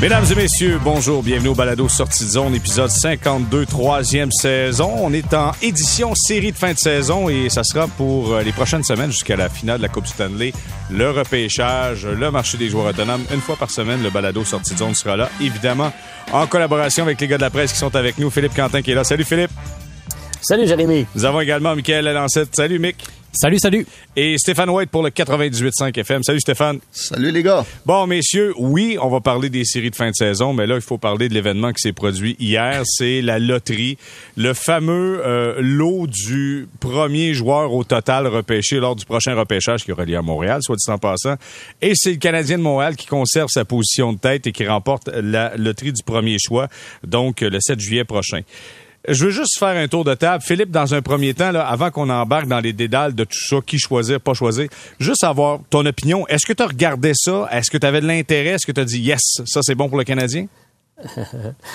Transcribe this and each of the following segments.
Mesdames et messieurs, bonjour, bienvenue au Balado Sortie de zone, épisode 52, troisième saison. On est en édition série de fin de saison et ça sera pour euh, les prochaines semaines jusqu'à la finale de la Coupe Stanley, le repêchage, le marché des joueurs autonomes. Une fois par semaine, le Balado Sortie de zone sera là, évidemment, en collaboration avec les gars de la presse qui sont avec nous. Philippe Quentin qui est là. Salut Philippe. Salut Jérémy. Nous avons également Michael Lancette. Salut Mick. Salut, salut. Et Stéphane White pour le 98.5 FM. Salut Stéphane. Salut les gars. Bon, messieurs, oui, on va parler des séries de fin de saison, mais là, il faut parler de l'événement qui s'est produit hier. C'est la loterie, le fameux euh, lot du premier joueur au total repêché lors du prochain repêchage qui aura lieu à Montréal, soit dit en passant. Et c'est le Canadien de Montréal qui conserve sa position de tête et qui remporte la loterie du premier choix, donc le 7 juillet prochain. Je veux juste faire un tour de table. Philippe, dans un premier temps, là, avant qu'on embarque dans les dédales de tout ça, qui choisir, pas choisir, juste avoir ton opinion. Est-ce que tu as regardé ça? Est-ce que tu avais de l'intérêt? Est-ce que tu as dit yes, ça c'est bon pour le Canadien?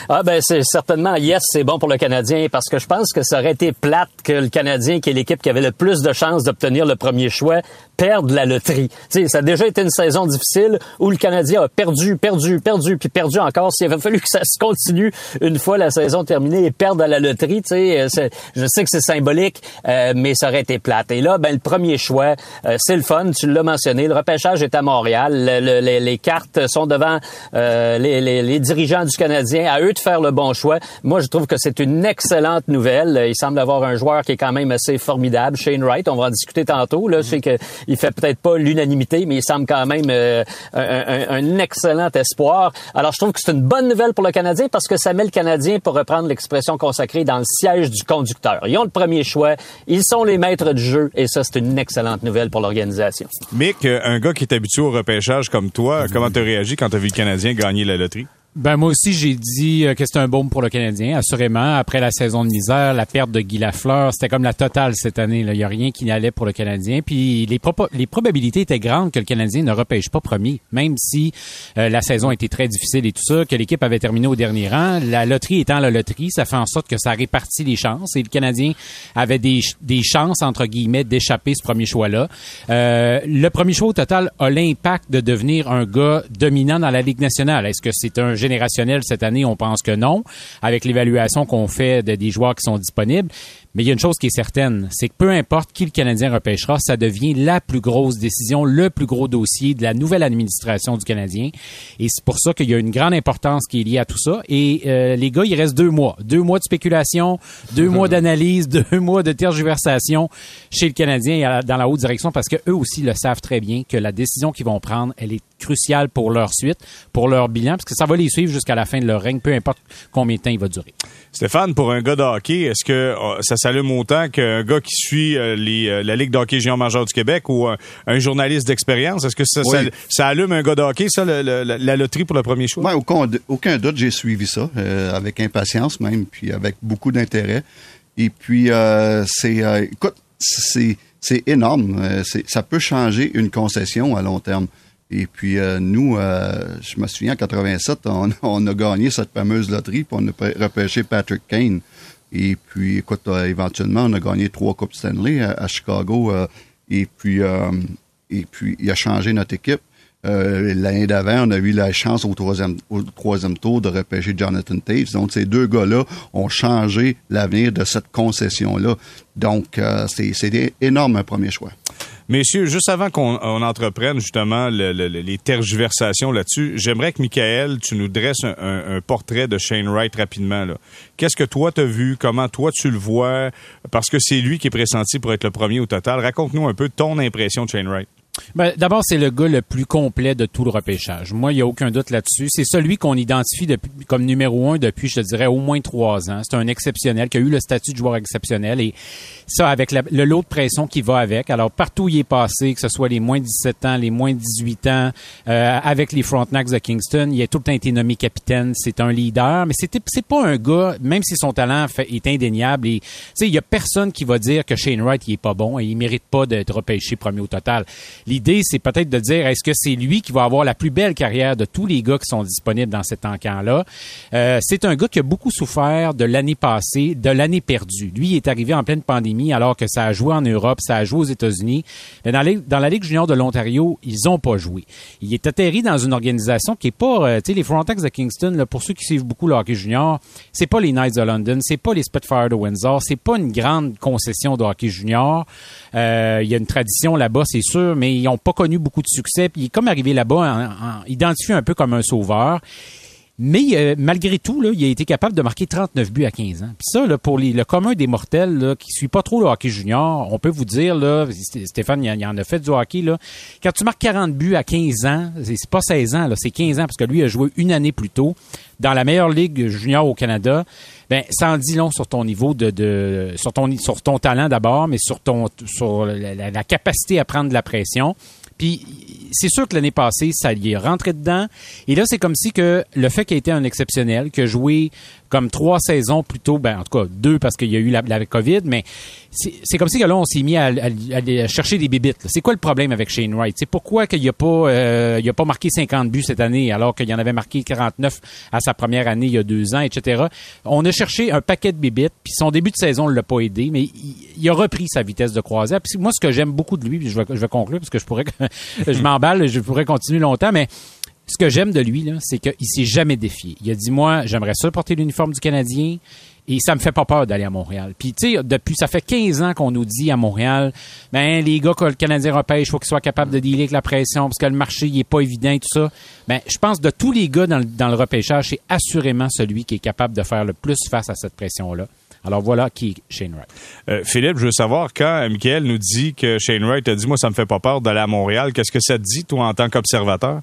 Ah ben c'est certainement yes, c'est bon pour le Canadien parce que je pense que ça aurait été plate que le Canadien, qui est l'équipe qui avait le plus de chances d'obtenir le premier choix, perde la loterie. sais, ça a déjà été une saison difficile où le Canadien a perdu, perdu, perdu, puis perdu encore. S'il avait fallu que ça se continue une fois la saison terminée et perdre à la loterie, je sais que c'est symbolique, euh, mais ça aurait été plate. Et là, ben le premier choix, euh, c'est le fun. Tu l'as mentionné, le repêchage est à Montréal. les, cartes sont devant euh, les, les dirigeants du Canadien, à eux de faire le bon choix. Moi, je trouve que c'est une excellente nouvelle. Il semble avoir un joueur qui est quand même assez formidable, Shane Wright. On va en discuter tantôt. Là, je sais qu'il fait peut-être pas l'unanimité, mais il semble quand même euh, un, excellent espoir. Alors, je trouve que c'est une bonne nouvelle pour le Canadien parce que ça met le Canadien, pour reprendre l'expression consacrée, dans le siège du conducteur. Ils ont le premier choix. Ils sont les maîtres du jeu et ça, c'est une excellente nouvelle pour l'organisation. Mick, un gars qui est habitué au repêchage comme toi, comment tu réagi quand tu as vu le Canadien gagner la loterie? Ben moi aussi j'ai dit euh, que c'était un baume pour le Canadien, assurément. Après la saison de misère, la perte de Guy Lafleur, c'était comme la totale cette année. Il n'y a rien qui n'allait pour le Canadien. Puis les, probabilités étaient grandes que le Canadien ne repêche pas premier, même si euh, la saison était très difficile et tout ça, que l'équipe avait terminé au dernier rang. La loterie étant la loterie, ça fait en sorte que ça répartit les chances et le Canadien avait des, des chances entre guillemets d'échapper ce premier choix-là. Euh, le premier choix au total a l'impact de devenir un gars dominant dans la Ligue nationale. Est-ce que c'est un générationnel cette année, on pense que non, avec l'évaluation qu'on fait des joueurs qui sont disponibles. Mais il y a une chose qui est certaine, c'est que peu importe qui le Canadien repêchera, ça devient la plus grosse décision, le plus gros dossier de la nouvelle administration du Canadien. Et c'est pour ça qu'il y a une grande importance qui est liée à tout ça. Et euh, les gars, il reste deux mois. Deux mois de spéculation, deux mois d'analyse, deux mois de tergiversation chez le Canadien dans la haute direction parce que eux aussi le savent très bien que la décision qu'ils vont prendre, elle est cruciale pour leur suite, pour leur bilan, parce que ça va les suivre jusqu'à la fin de leur règne, peu importe combien de temps il va durer. Stéphane, pour un gars de hockey, est-ce que oh, ça s'allume autant qu'un gars qui suit euh, les, euh, la Ligue de hockey géant majeur du Québec ou un journaliste d'expérience? Est-ce que ça, ça, allume un gars de hockey, ça, la loterie pour le premier choix? Oui, aucun, aucun doute, j'ai suivi ça, euh, avec impatience même, puis avec beaucoup d'intérêt. Et puis, c'est, écoute, c'est, c'est énorme. ça peut changer une concession à long terme. Et puis, nous, je me souviens, en 87, on, on, a gagné cette fameuse loterie, puis on a repêché Patrick Kane. Et puis, écoute, euh, éventuellement, on a gagné trois Coupes Stanley à, Chicago. Euh, et puis, euh, et puis, il a changé notre équipe. L'année d'avant, on a eu la chance au troisième, au troisième tour de repêcher Jonathan Taves. Donc, ces deux gars-là ont changé l'avenir de cette concession-là. Donc, c'est énorme un premier choix. Messieurs, juste avant qu'on entreprenne justement les tergiversations là-dessus, j'aimerais que Michael, tu nous dresses un, portrait de Shane Wright rapidement. Qu'est-ce que toi t'as vu? Comment toi tu le vois? Parce que c'est lui qui est pressenti pour être le premier au total. Raconte-nous un peu ton impression de Shane Wright. Ben, D'abord, c'est le gars le plus complet de tout le repêchage. Moi, il n'y a aucun doute là-dessus. C'est celui qu'on identifie depuis, comme numéro un depuis, je te dirais, au moins trois ans. C'est un exceptionnel qui a eu le statut de joueur exceptionnel et ça, avec le lot de pression qui va avec. Alors, partout où il est passé, que ce soit les moins 17 ans, les moins 18 ans, euh, avec les Frontenacs de Kingston, il a tout le temps été nommé capitaine. C'est un leader, mais c'est pas un gars, même si son talent est indéniable. Et, il y a personne qui va dire que Shane Wright, il est pas bon et il mérite pas d'être repêché premier au total l'idée, c'est peut-être de dire, est-ce que c'est lui qui va avoir la plus belle carrière de tous les gars qui sont disponibles dans cet encan-là? Euh, c'est un gars qui a beaucoup souffert de l'année passée, de l'année perdue. Lui, il est arrivé en pleine pandémie alors que ça a joué en Europe, ça a joué aux États-Unis. Mais dans, la Ligue junior de l'Ontario, ils ont pas joué. Il est atterri dans une organisation qui est pas, euh, tu sais, les Frontex de Kingston, pour ceux qui suivent beaucoup le hockey junior, c'est pas les Knights de London, c'est pas les Spitfire de Windsor, c'est pas une grande concession de hockey junior. Euh, il y a une tradition là-bas, c'est sûr, mais ils ont pas connu beaucoup de succès. Puis il est comme arrivé là-bas, en, en, identifié un peu comme un sauveur. Mais euh, malgré tout, là, il a été capable de marquer 39 buts à 15 ans. Puis ça, pour les, le commun des mortels qui suit pas trop le hockey junior, on peut vous dire, là, Stéphane, il, en a fait du hockey, là, quand tu marques 40 buts à 15 ans, c'est pas 16 ans, c'est 15 ans, parce que lui a joué une année plus tôt dans la meilleure ligue junior au Canada. Ben, ça en dit long sur ton niveau de, de sur ton talent d'abord, mais sur ton la, la capacité à prendre de la pression. Puis c'est sûr que l'année passée, ça y est rentré dedans. Et là, c'est comme si que le fait qu'il ait été un exceptionnel, que joué comme trois saisons plutôt, ben en tout cas deux parce qu'il y a eu la, la COVID, mais c'est comme si que là on s'est mis à, à, chercher des bébites. C'est quoi le problème avec Shane Wright? C'est pourquoi qu'il a pas euh, il a pas marqué 50 buts cette année alors qu'il en avait marqué 49 à sa première année il y a deux ans, etc. On a cherché un paquet de bébites, puis son début de saison ne l'a pas aidé, mais il, a repris sa vitesse de croisière. Puis moi, ce que j'aime beaucoup de lui, puis je vais, je vais conclure parce que je pourrais je m'emballe, je pourrais continuer longtemps, mais ce que j'aime de lui, c'est qu'il s'est jamais défié. Il a dit, moi, j'aimerais ça porter l'uniforme du Canadien et ça me fait pas peur d'aller à Montréal. Puis, tu sais, depuis, ça fait 15 ans qu'on nous dit à Montréal, ben, les gars que le Canadien repêche, faut qu'ils soient capables de dealer avec la pression parce que le marché, il est pas évident et tout ça. Ben, je pense de tous les gars dans le, dans le repêchage, c'est assurément celui qui est capable de faire le plus face à cette pression-là. Alors voilà qui est Shane Wright. Euh, Philippe, je veux savoir quand Michael nous dit que Shane Wright a dit moi ça me fait pas peur d'aller à Montréal, qu'est-ce que ça te dit toi en tant qu'observateur?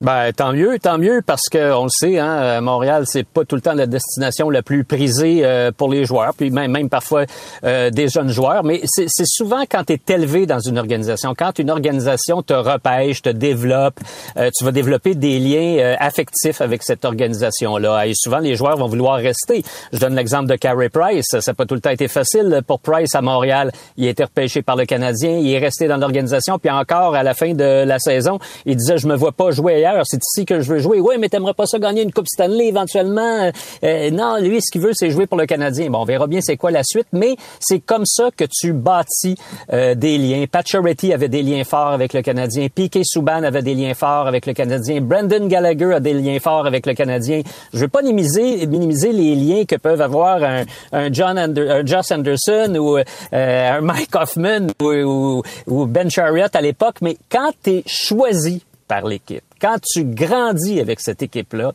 Ben tant mieux, tant mieux parce que on le sait, hein, euh, Montréal c'est pas tout le temps la destination la plus prisée euh, pour les joueurs, puis même même parfois euh, des jeunes joueurs. Mais c'est souvent quand tu es élevé dans une organisation, quand une organisation te repêche, te développe, tu vas développer des liens affectifs avec cette organisation-là. Et souvent les joueurs vont vouloir rester. Je donne l'exemple de Carey Price. Ça n'a pas tout le temps été facile pour Price à Montréal. Il a été repêché par le Canadien, il est resté dans l'organisation, puis encore à la fin de la saison, il disait je me vois pas jouer c'est ici que je veux jouer. Oui, mais t'aimerais pas ça gagner une Coupe Stanley éventuellement? Euh, euh, non, lui, ce qu'il veut, c'est jouer pour le Canadien. Bon, on verra bien c'est quoi la suite, mais c'est comme ça que tu bâtis euh, des liens. Pat avait des liens forts avec le Canadien. Piquet Souban avait des liens forts avec le Canadien. Brendan Gallagher a des liens forts avec le Canadien. Je veux pas minimiser, minimiser les liens que peuvent avoir un, un John un Josh Anderson ou un Mike Hoffman ou, ou Ben Chariot à l'époque, mais quand tu es choisi par l'équipe, quand tu grandis avec cette équipe-là,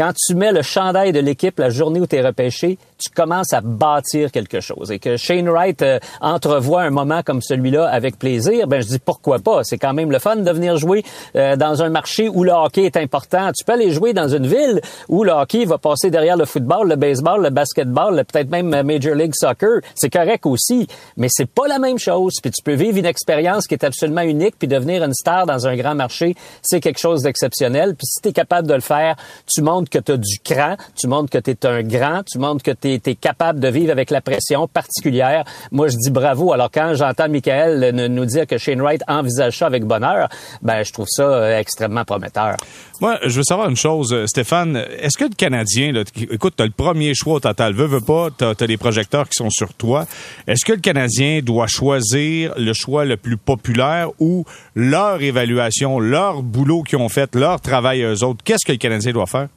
quand tu mets le chandail de l'équipe la journée où tu es repêché, tu commences à bâtir quelque chose. Et que Shane Wright euh, entrevoit un moment comme celui-là avec plaisir, ben je dis pourquoi pas? C'est quand même le fun de venir jouer euh, dans un marché où le hockey est important. Tu peux aller jouer dans une ville où le hockey va passer derrière le football, le baseball, le basketball, peut-être même Major League Soccer. C'est correct aussi, mais c'est pas la même chose. Puis tu peux vivre une expérience qui est absolument unique, puis devenir une star dans un grand marché, c'est quelque chose d'exceptionnel. Puis si tu es capable de le faire, tu montres que tu as du cran, tu montres que tu es un grand, tu montres que tu es, capable de vivre avec la pression particulière. Moi, je dis bravo. Alors, quand j'entends Michael nous dire que Shane Wright envisage ça avec bonheur, ben, je trouve ça euh, extrêmement prometteur. Moi, je veux savoir une chose, euh, Stéphane. Est-ce que le Canadien, là, écoute, tu as le premier choix au total, veux, veux pas, tu as, les projecteurs qui sont sur toi. Est-ce que le Canadien doit choisir le choix le plus populaire ou leur évaluation, leur boulot qu'ils ont fait, leur travail eux autres? Qu'est-ce que le Canadien doit faire?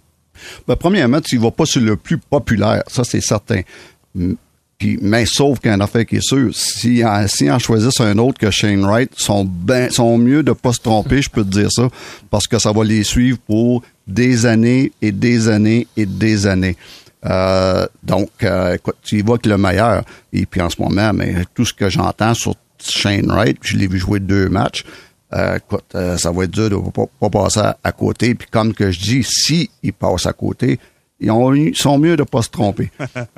Ben, premièrement, tu ne vas pas sur le plus populaire, ça c'est certain. Puis, mais sauf une affaire qui est sûre, si, si en choisissent un autre que Shane Wright, sont ben, sont mieux de pas se tromper, je peux te dire ça, parce que ça va les suivre pour des années et des années et des années. Euh, donc, euh, écoute, tu y vas que le meilleur. Et puis en ce moment, mais tout ce que j'entends sur Shane Wright, je l'ai vu jouer deux matchs, euh, écoute, euh, ça va être dur de pas, pas passer à, côté. Puis comme que je dis, si passe à côté, ils, ont, ils sont mieux de pas se tromper.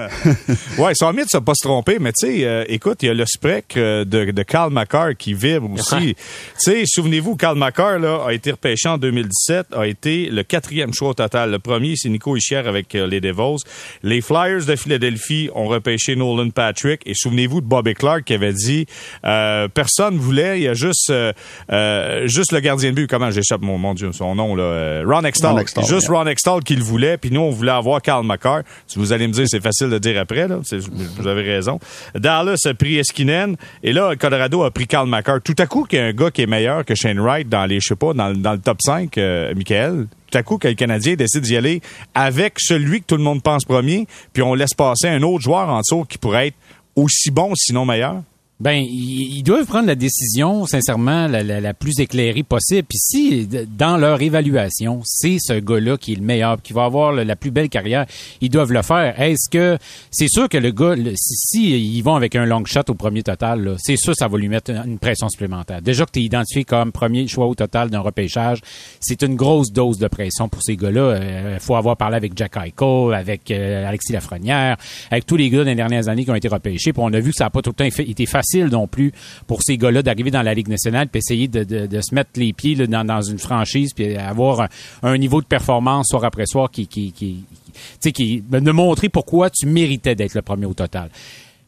ouais, ils sont mieux de ne pas se tromper, mais tu sais, euh, écoute, il y a le spec euh, de, de Karl McCarr qui vibre aussi. tu sais, souvenez-vous, Karl McCarr là, a été repêché en 2017, a été le quatrième choix au total. Le premier, c'est Nico Ischier avec euh, les Devils. Les Flyers de Philadelphie ont repêché Nolan Patrick. Et souvenez-vous de Bobby Clark qui avait dit euh, personne voulait, il y a juste juste le gardien de but. Comment j'échappe mon, mon Dieu son nom là, Ron Extall. Juste Ron Extall qui le voulait. Puis nous, on voulait avoir Karl McCarr. Vous allez me dire, c'est facile de dire après. Vous avez raison. Dallas a pris Eskinen. Et là, Colorado a pris Karl McCarr. Tout à coup, qu'il y a un gars qui est meilleur que Shane Wright dans les, je sais pas, dans, le top 5, euh, Michael. Tout à coup, que le Canadien décide d'y aller avec celui que tout le monde pense premier, puis on laisse passer un autre joueur en dessous qui pourrait être aussi bon, sinon meilleur. Ben, ils doivent prendre la décision, sincèrement, la, la, plus éclairée possible. Puis si, dans leur évaluation, c'est ce gars-là qui est le meilleur, qui va avoir la plus belle carrière, ils doivent le faire. Est-ce que c'est sûr que le gars, si, ils vont avec un long shot au premier total, c'est sûr ça va lui mettre une pression supplémentaire. Déjà que tu es identifié comme premier choix au total d'un repêchage, c'est une grosse dose de pression pour ces gars-là. Il euh, faut avoir parlé avec Jack Eichel, avec euh, Alexis Lafrenière, avec tous les gars des dernières années qui ont été repêchés. Puis on a vu que ça n'a pas tout le temps été facile non plus pour ces gars-là d'arriver dans la Ligue nationale puis essayer de, se mettre les pieds dans, une franchise puis avoir un, niveau de performance soir après soir qui, qui, qui, qui de montrer pourquoi tu méritais d'être le premier au total.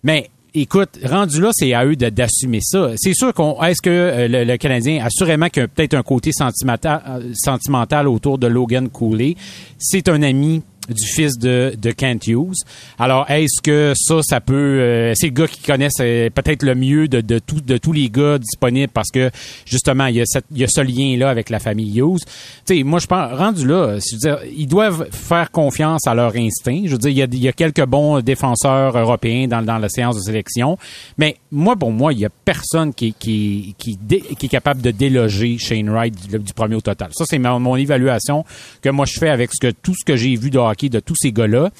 Mais écoute, rendu là, c'est à eux d'assumer ça. C'est sûr qu'on est-ce que euh, le, Canadien assurément qu'il y a peut-être un côté sentimental, euh, sentimental autour de Logan Cooley. C'est un ami du fils de, de Kent Hughes. Alors, est-ce que ça, ça peut... Euh, c'est le gars qui euh, peut-être le mieux de, de, tout, de tous les gars disponibles parce que, justement, il y a, cette, il y a ce lien-là avec la famille Hughes. Tu sais, moi, je pense, rendu là, je veux dire, ils doivent faire confiance à leur instinct. Je veux dire, il y a, il y a quelques bons défenseurs européens dans, dans la séance de sélection, mais moi, pour moi, il y a personne qui, qui, qui, qui est capable de déloger Shane Wright du, premier au total. Ça, c'est mon, mon, évaluation que moi, je fais avec ce que, tout ce que j'ai vu de de tous ces gars-là.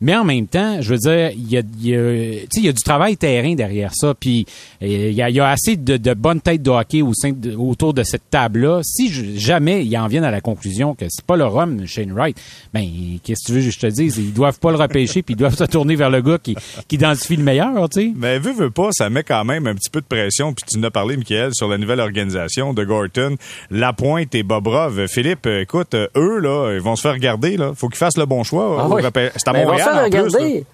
Mais en même temps, je veux dire, il y a, il y a, il y a du travail terrain derrière ça. Puis il y a, il y a assez de, de, bonnes têtes de hockey au sein autour de cette table-là. Si jamais ils en viennent à la conclusion que c'est pas le rhum Shane Wright, ben qu'est-ce que tu veux que je te dise? Ils doivent pas le repêcher puis ils doivent se tourner vers le gars qui, qui identifie le meilleur, tu sais. Mais veux veux pas, ça met quand même un petit peu de pression. Puis tu nous as parlé, Michael, sur la nouvelle organisation de Gorton, Lapointe et Bobrov. Philippe, écoute, eux là, ils vont se faire regarder là. Faut qu'ils fassent le bon choix. Ah c'est à Montréal regarder.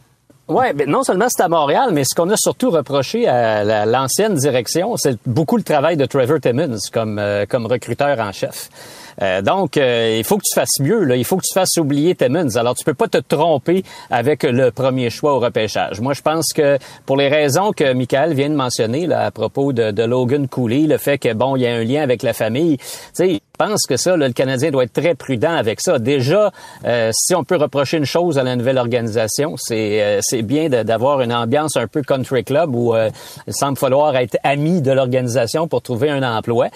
Oui, mais non seulement c'est à Montréal, mais ce qu'on a surtout reproché à l'ancienne direction, c'est beaucoup le travail de Trevor Timmons comme, euh, comme recruteur en chef. Euh, donc, euh, il faut que tu fasses mieux. Là. Il faut que tu fasses oublier Timmons. Alors, tu peux pas te tromper avec le premier choix au repêchage. Moi, je pense que pour les raisons que Michael vient de mentionner là, à propos de, de Logan Cooley, le fait que bon, il y a un lien avec la famille, tu sais, pense que ça, le Canadien doit être très prudent avec ça. Déjà, euh, si on peut reprocher une chose à la nouvelle organisation, c'est euh, c'est bien d'avoir une ambiance un peu country club où euh, il semble falloir être ami de l'organisation pour trouver un emploi.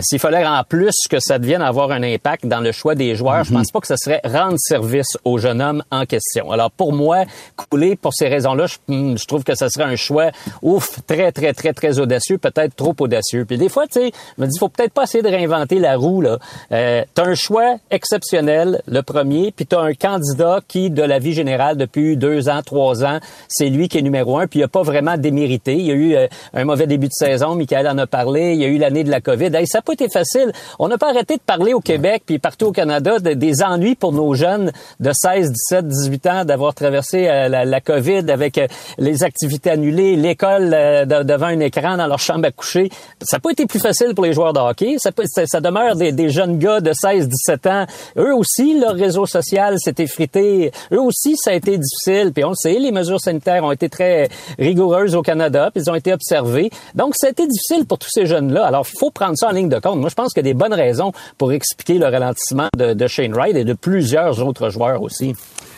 S'il fallait en plus que ça devienne avoir un impact dans le choix des joueurs, je pense pas que ce serait rendre service au jeune homme en question. Alors pour moi, couler pour ces raisons-là, je, hmm, je, trouve que ça serait un choix ouf, très très très très audacieux, peut-être trop audacieux. Puis des fois, tu sais, me dis, faut peut-être pas essayer de réinventer la roue euh, tu un choix exceptionnel, le premier, puis tu as un candidat qui, de la vie générale, depuis deux ans, trois ans, c'est lui qui est numéro un, puis il n'a pas vraiment démérité. Il y a eu euh, un mauvais début de saison, Michael en a parlé, il y a eu l'année de la COVID. ça n'a pas été facile. On n'a pas arrêté de parler au Québec, puis partout au Canada, des ennuis pour nos jeunes de 16, 17, 18 ans d'avoir traversé euh, la, COVID avec les activités annulées, l'école devant un écran dans leur chambre à coucher. Ça n'a pas été plus facile pour les joueurs de hockey. Ça, ça demeure des des, jeunes gars de 16-17 ans, eux aussi, leur réseau social s'est effrité. Eux aussi, ça a été difficile. Puis on le sait, les mesures sanitaires ont été très rigoureuses au Canada, puis ils ont été observées. Donc, ça a été difficile pour tous ces jeunes-là. Alors, faut prendre ça en ligne de compte. Moi, je pense qu'il y a des bonnes raisons pour expliquer le ralentissement de, de Shane Wright et de plusieurs autres joueurs aussi.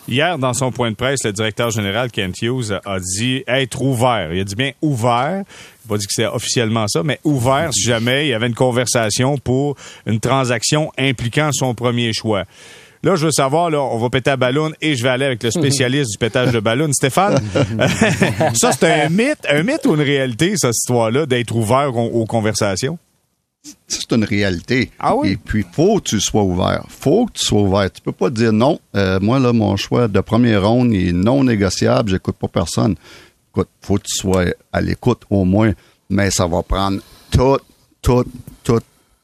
Hier, dans son point de presse, le directeur général Kent Hughes a dit être ouvert. Il a dit bien ouvert. Il n'a pas dit que c'est officiellement ça, mais ouvert si jamais il y avait une conversation pour une transaction impliquant son premier choix. Là, je veux savoir, là, on va péter à ballon et je vais aller avec le spécialiste du pétage de ballon. Stéphane, ça, c'est un mythe, un mythe ou une réalité, cette histoire-là, d'être ouvert aux conversations? C'est une réalité. Ah oui? Et puis, faut que tu sois ouvert. Faut que tu sois ouvert. Tu peux pas dire non. euh, moi, là, mon choix de première ronde est non négociable. J'écoute pas personne. Écoute, faut que tu sois à l'écoute au moins. Mais ça va prendre tout, tout, tout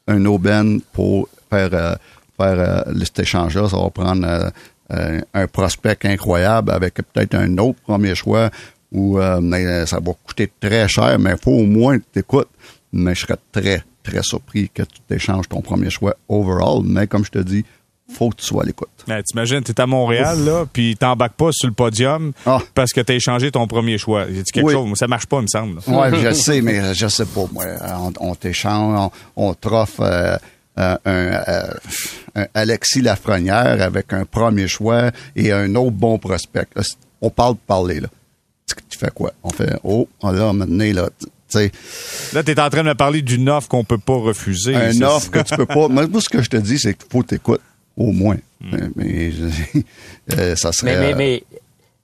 un aubaine pour faire, euh, faire euh, cet échange-là. Ça va prendre euh, un prospect incroyable avec peut-être un autre premier choix ou euh, ça va coûter très cher, mais il faut au moins que tu écoutes. Mais je serais très, très surpris que tu t'échanges ton premier choix overall. Mais comme je te dis, faut que tu sois à l'écoute. Ben, T'imagines, t'es à Montréal, là, puis t'embarques pas sur le podium Ah. parce que t'as échangé ton premier choix. Y a quelque Oui. chose? Ça marche pas, il me semble. Ouais, je sais, mais je sais pas, moi. On, on t'échange, on, on t'offre euh, euh, un, euh, un Alexis Lafrenière avec un premier choix et un autre bon prospect. Là, on parle de parler, là. Tu, tu fais quoi? On fait, oh, là, maintenant, là, tu Là, t'es en train de me parler d'une offre qu'on peut pas refuser. un C'est- offre que tu peux pas. Moi, moi, ce que je te dis, c'est qu'il faut t'écouter, au moins. Mais, mais, je- euh, ça serait. Mais, mais,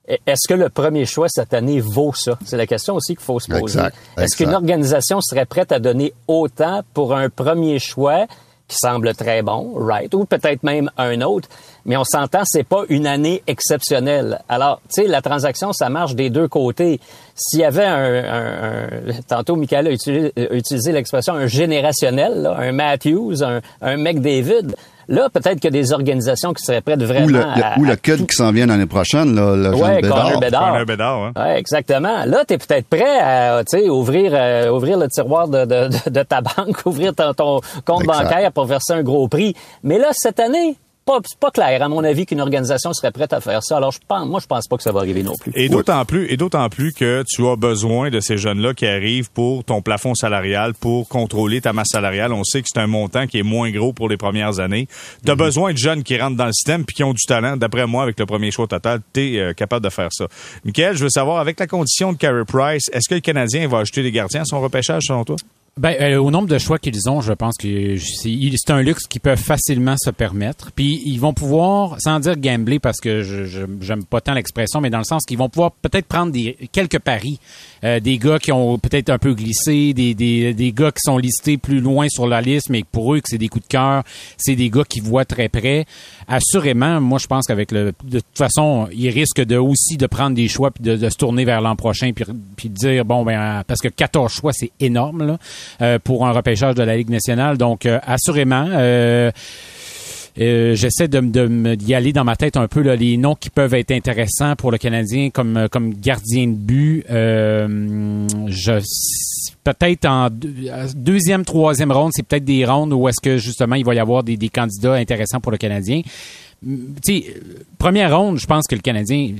mais est-ce que le premier choix cette année vaut ça? C'est la question aussi qu'il faut se poser. Est-ce qu'une organisation serait prête à donner autant pour un premier choix qui semble très bon, right? Ou peut-être même un autre. Mais on s'entend, c'est pas une année exceptionnelle. Alors, tu sais, la transaction, ça marche des deux côtés. S'il y avait un, un- un- tantôt, Michael a utilisé, l'expression un générationnel, un Matthews, un, un McDavid. Là, peut-être que des organisations qui seraient prêtes vraiment ou le, à, ou le tout- qui s'en vient l'année prochaine, là, le jeune Ouais, Bédard. Connor Bedard. Connor Bedard, hein. Ouais, exactement. Là, tu es peut-être prêt à tu sais, ouvrir, euh, ouvrir le tiroir de, de, de- de ta banque, ouvrir ton, ton compte Exact. bancaire pour verser un gros prix. Mais là, cette année, pas, c'est pas clair, à mon avis, qu'une organisation serait prête à faire ça. Alors, je pense, moi, je pense pas que ça va arriver non plus. Et d'autant plus, et d'autant plus que tu as besoin de ces jeunes-là qui arrivent pour ton plafond salarial, pour contrôler ta masse salariale. On sait que c'est un montant qui est moins gros pour les premières années. Tu as besoin de jeunes qui rentrent dans le système puis qui ont du talent. D'après moi, avec le premier choix total, tu es capable de faire ça. Michael, je veux savoir, avec la condition de Carey Price, est-ce que le Canadien va ajouter des gardiens à son repêchage, selon toi? Ben, euh, au nombre de choix qu'ils ont, je pense que c'est un luxe qu'ils peuvent facilement se permettre. Puis ils vont pouvoir, sans dire gambler parce que je- j'aime pas tant l'expression, mais dans le sens qu'ils vont pouvoir peut-être prendre des quelques paris, Euh, des gars qui ont peut-être un peu glissé, des, des des gars qui sont listés plus loin sur la liste, mais pour eux que c'est des coups de cœur, c'est des gars qui voient très près. Assurément, moi je pense qu'avec le de toute façon, ils risquent de aussi de prendre des choix puis de, se tourner vers l'an prochain puis puis de dire bon ben euh, parce que 14 choix c'est énorme euh, pour un repêchage de la Ligue nationale. Donc, euh, assurément, euh, j'essaie de, de d'y aller dans ma tête un peu là, les noms qui peuvent être intéressants pour le Canadien comme euh, comme gardien de but. Euh, je peut-être en euh, deuxième, troisième ronde, c'est peut-être des rondes où est-ce que justement il va y avoir des, des candidats intéressants pour le Canadien. Mm, Tu sais, euh, première ronde, je pense que le Canadien,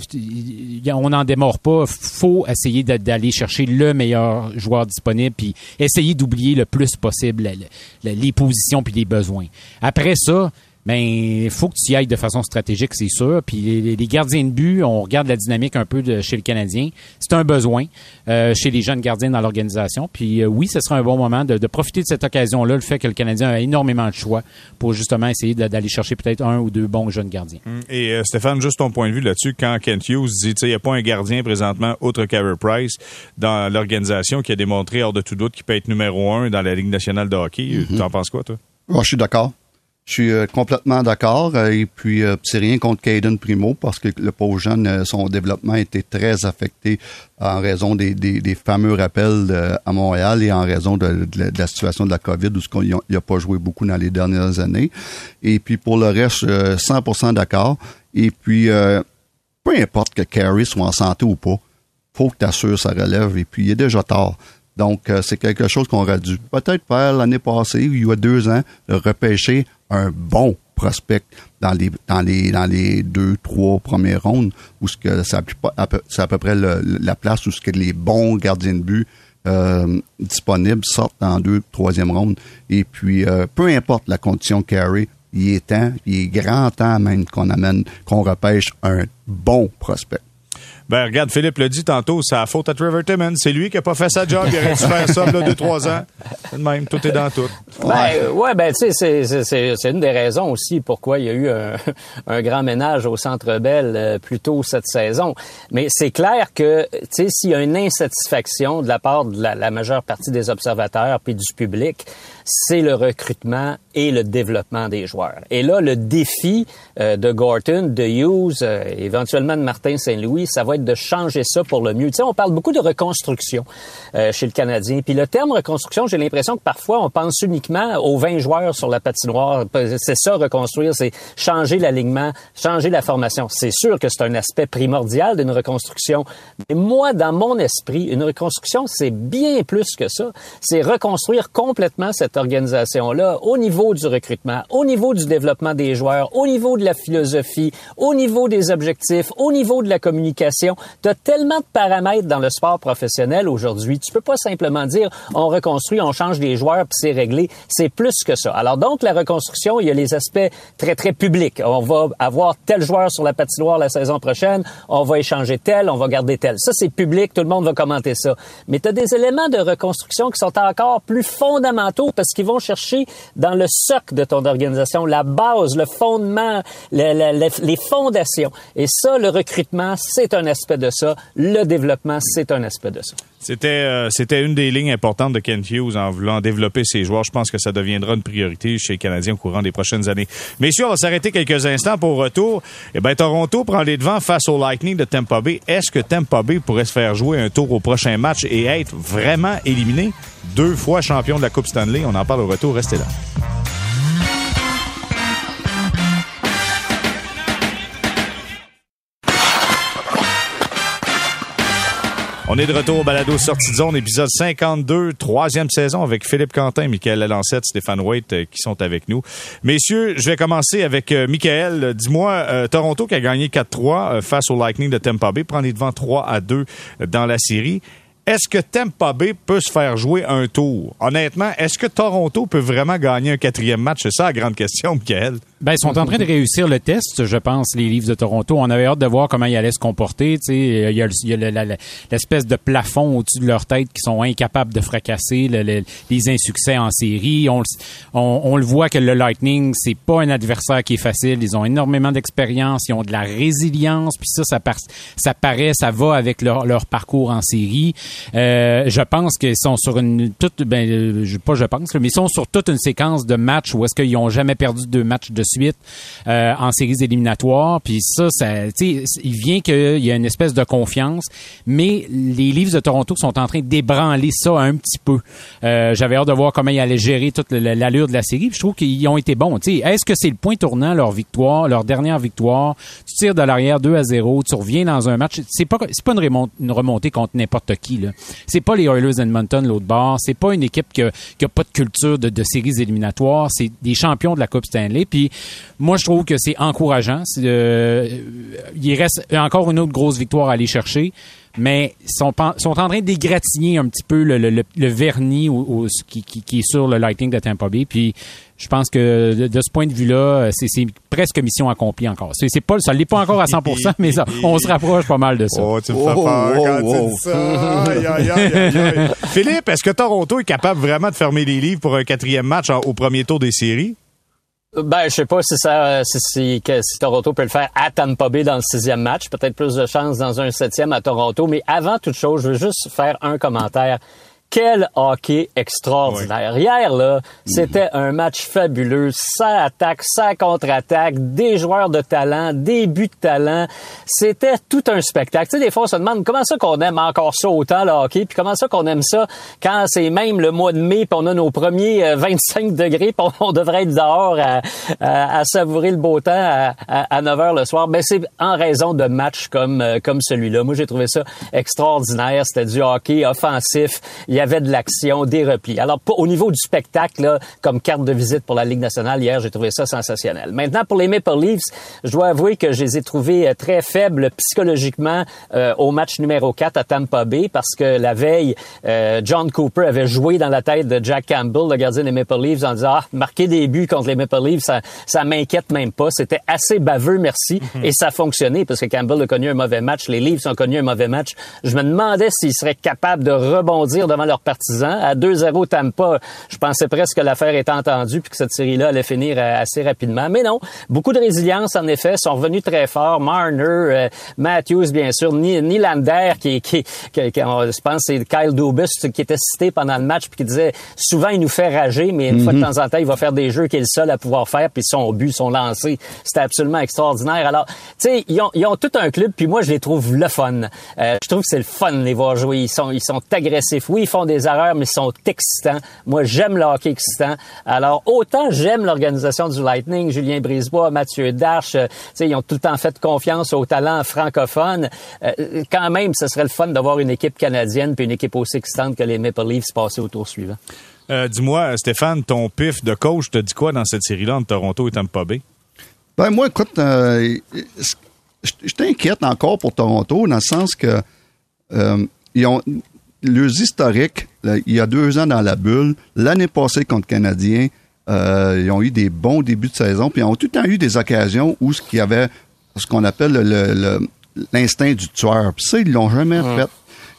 on n'en démord pas. faut essayer d'aller chercher le meilleur joueur disponible, puis essayer d'oublier le plus possible le- le- les positions puis les besoins. Après ça, ben, il faut que tu y ailles de façon stratégique, c'est sûr. Puis les, les gardiens de but, on regarde la dynamique un peu de, chez le Canadien. C'est un besoin euh, chez les jeunes gardiens dans l'organisation. Puis euh, oui, ce sera un bon moment de, de profiter de cette occasion-là, le fait que le Canadien a énormément de choix pour justement essayer d'aller chercher peut-être un ou deux bons jeunes gardiens. Et euh, Stéphane, juste ton point de vue là-dessus, quand Kent Hughes dit, tu sais, il n'y a pas un gardien présentement, outre Carey Price, dans l'organisation qui a démontré hors de tout doute qu'il peut être numéro un dans la Ligue nationale de hockey. Tu en penses quoi, toi? Oh, je suis d'accord. Je suis euh, complètement d'accord. euh, et puis, euh, c'est rien contre Caden Primo parce que le pauvre jeune, son développement a été très affecté en raison des, fameux rappels à Montréal et en raison de, la, situation de la COVID où il n'a pas joué beaucoup dans les dernières années. Et puis, pour le reste, euh, 100% d'accord. Et puis, peu importe que Carey soit en santé ou pas, faut que tu assures sa relève. Et puis, il est déjà tard. Donc, euh, c'est quelque chose qu'on aurait dû peut-être faire l'année passée, il y a deux ans, de repêcher un bon prospect dans les dans les dans les deux trois premières rondes où ce que c'est à peu- près la place où ce que les bons gardiens de but euh, disponibles sortent en deux troisième ronde. Et puis euh, peu importe la condition carry il est temps il est grand temps même qu'on amène qu'on repêche un bon prospect Ben, regarde, Philippe l'a dit tantôt, c'est la faute à Trevor Timmons. C'est lui qui a pas fait sa job. Il aurait dû faire ça, là, deux, trois ans. Le même. Tout est dans tout. Ben, ouais, ben, tu sais, c'est une des raisons aussi pourquoi il y a eu un, un grand ménage au Centre Bell euh, plus tôt cette saison. Mais c'est clair que, tu sais, s'il y a une insatisfaction de la part de la, la majeure partie des observateurs puis du public, c'est le recrutement et le développement des joueurs. Et là, le défi euh, de Gorton, de Hughes, euh, éventuellement de Martin Saint-Louis, ça va être de changer ça pour le mieux. Tu sais, on parle beaucoup de reconstruction euh, chez le Canadien. Puis le terme reconstruction, j'ai l'impression que parfois on pense uniquement aux 20 joueurs sur la patinoire. C'est ça, reconstruire, c'est changer l'alignement, changer la formation. C'est sûr que c'est un aspect primordial d'une reconstruction. Mais moi, dans mon esprit, une reconstruction, c'est bien plus que ça. C'est reconstruire complètement cette organisation-là au niveau du recrutement, au niveau du développement des joueurs, au niveau de la philosophie, au niveau des objectifs, au niveau de la communication. Tu as tellement de paramètres dans le sport professionnel aujourd'hui. Tu peux pas simplement dire on reconstruit, on change des joueurs puis c'est réglé. C'est plus que ça. Alors donc la reconstruction, il y a les aspects très très publics. On va avoir tel joueur sur la patinoire la saison prochaine, on va échanger tel, on va garder tel. Ça c'est public, tout le monde va commenter ça. Mais tu as des éléments de reconstruction qui sont encore plus fondamentaux parce qu'ils vont chercher dans le socle de ton organisation, la base, le fondement, les fondations. Et ça, le recrutement, c'est un aspect de ça. Le développement, c'est un aspect de ça. C'était euh, c'était une des lignes importantes de Kent Hughes en voulant développer ses joueurs. Je pense que ça deviendra une priorité chez les Canadiens au courant des prochaines années. Messieurs, on va s'arrêter quelques instants pour retour. Eh bien, Toronto prend les devants face au Lightning de Tampa Bay. Est-ce que Tampa Bay pourrait se faire jouer un tour au prochain match et être vraiment éliminé? Deux fois champion de la Coupe Stanley. On en parle au retour. Restez là. On est de retour au balado Sortie de zone, épisode 52, troisième saison avec Philippe Quentin, Michael Lalancette, Stéphane Waite euh, qui sont avec nous. Messieurs, je vais commencer avec euh, Michael. Dis-moi, euh, Toronto qui a gagné 4-3 face au Lightning de Tampa Bay, prend les devants 3 à 2 dans la série. Est-ce que Tampa Bay peut se faire jouer un tour? Honnêtement, est-ce que Toronto peut vraiment gagner un quatrième match? C'est ça la grande question, Michael. Ben, ils sont en train de réussir le test, je pense, les livres de Toronto. On avait hâte de voir comment ils allaient se comporter. Il y a, l'espèce de plafond au-dessus de leur tête qui sont incapables de fracasser les insuccès en série. On, le voit que le Lightning, c'est pas un adversaire qui est facile. Ils ont énormément d'expérience, ils ont de la résilience, puis ça, ça, paraît, ça va avec leur parcours en série. Euh, je pense qu'ils sont sur une toute, ben, euh, pas je pense, mais ils sont sur toute une séquence de matchs où est-ce qu'ils ont jamais perdu deux matchs de suite euh, en séries éliminatoires. Puis ça, ça il vient qu'il y a une espèce de confiance, mais les Leafs de Toronto sont en train d'ébranler ça un petit peu. Euh, J'avais hâte de voir comment ils allaient gérer toute l'allure de la série. je trouve qu'ils ont été bons. Est-ce que c'est le point tournant leur victoire, leur dernière victoire? Tu tires de l'arrière 2 à 0, tu reviens dans un match. C'est pas c'est pas une remontée contre n'importe qui. C'est pas les Oilers Edmonton l'autre bord. C'est pas une équipe qui a, pas de culture de, séries éliminatoires. C'est des champions de la Coupe Stanley. Puis moi, je trouve que c'est encourageant. Euh, il reste encore une autre grosse victoire à aller chercher mais sont, sont en train d'égratigner un petit peu le, vernis qui, est sur le Lightning de Tampa Bay. Puis je pense que de, ce point de vue-là, c'est presque mission accomplie encore. C'est pas, ça l'est pas encore à 100%, mais ça, on se rapproche pas mal de ça. Oh, tu me fais peur quand tu dis ça. Philippe, est-ce que Toronto est capable vraiment de fermer les livres pour un quatrième match au premier tour des séries? Ben, je sais pas si ça, si, si, si, Toronto peut le faire à Tampa Bay dans le sixième match. Peut-être plus de chance dans un septième à Toronto. Mais avant toute chose, je veux juste faire un commentaire quel hockey extraordinaire. Hier, là, c'était un match fabuleux. Ça attaque, ça contre-attaque, des joueurs de talent, des buts de talent. C'était tout un spectacle. Tu sais, des fois, on se demande comment ça qu'on aime encore ça autant, le hockey, puis comment ça qu'on aime ça quand c'est même le mois de mai, puis on a nos premiers 25 euh, degrés, puis on devrait être dehors à, à, savourer le beau temps à, à, 9 h le soir. Ben, c'est en raison de matchs comme, euh, comme celui-là. Moi, j'ai trouvé ça extraordinaire. C'était du hockey offensif. Il y avait de l'action, des replis. Alors, au niveau du spectacle, là, comme carte de visite pour la Ligue nationale, hier, j'ai trouvé ça sensationnel. Maintenant, pour les Maple Leafs, je dois avouer que je les ai trouvés euh, très faibles psychologiquement euh, au match numéro 4 à Tampa Bay parce que la veille, euh, John Cooper avait joué dans la tête de Jack Campbell, le gardien des Maple Leafs, en disant, ah, marquer des buts contre les Maple Leafs, ça, ça m'inquiète même pas. C'était assez baveux, merci. Mhm. Et ça a fonctionné parce que Campbell a connu un mauvais match, les Leafs ont connu un mauvais match. Je me demandais s'ils seraient capables de rebondir devant leurs partisans. À 2-0 Tampa, je pensais presque que l'affaire était entendue puis que cette série-là allait finir euh, assez rapidement. Mais non, beaucoup de résilience en effet, sont revenus très fort. Marner, euh, Matthews bien sûr, Nylander qui, qui, qui, qui je pense c'est Kyle Dubus qui était cité pendant le match puis qui disait souvent il nous fait rager, mais une fois de mhm. temps en temps il va faire des jeux qu'il est le seul à pouvoir faire puis son but, son lancé, c'était absolument extraordinaire. Alors, tu sais, ils ont, ils ont tout un club puis moi je les trouve le fun. Euh, je trouve que c'est le fun de les voir jouer. Ils sont, ils sont agressifs. Oui, ils font des erreurs, mais ils sont excitants. Moi, j'aime le hockey excitant. Alors, autant j'aime l'organisation du Lightning, Julien Brisebois, Mathieu Darche, euh, ils ont tout le temps fait confiance aux talents francophones. Euh, quand même, ce serait le fun d'avoir une équipe canadienne puis une équipe aussi excitante que les Maple Leafs passer au tour suivant. Euh, dis-moi, Stéphane, ton pif de coach te dit quoi dans cette série-là entre Toronto et Tampa Bay? Ben moi, écoute, je t'inquiète encore pour Toronto dans le sens que ils ont leurs historiques, il y a deux ans dans la bulle, l'année passée contre Canadiens, euh, ils ont eu des bons débuts de saison, puis ils ont tout le temps eu des occasions où ce qu'il y avait ce qu'on appelle l'instinct du tueur. Puis ça, ils l'ont jamais fait.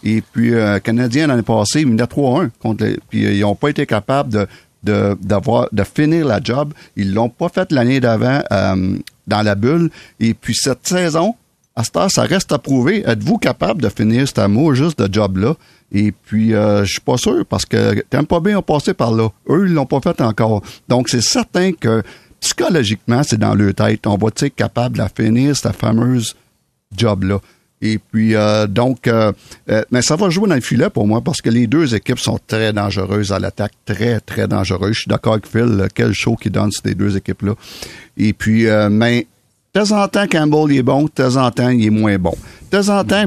Et puis, euh, Canadien, l'année passée, ils menaient 3-1 contre Puis euh, ils n'ont pas été capables de, de, d'avoir, de finir la job. Ils l'ont pas fait l'année d'avant euh, dans la bulle. Et puis, cette saison, à ce temps, ça reste à prouver. Êtes-vous capable de finir cet amour juste de job-là? Et puis, euh, je suis pas sûr parce que pas bien ont passé par là. Eux, ils l'ont pas fait encore. Donc, c'est certain que psychologiquement, c'est dans leur tête. On va être capable de finir cette fameuse job-là. Et puis, euh, donc, euh, mais ça va jouer dans le filet pour moi parce que les deux équipes sont très dangereuses à l'attaque, très, très dangereuses. Je suis d'accord avec Phil, quel show qui donne ces deux équipes-là. Et puis, mais de temps en temps, Campbell est bon, de temps en temps, il est moins bon. De temps en temps,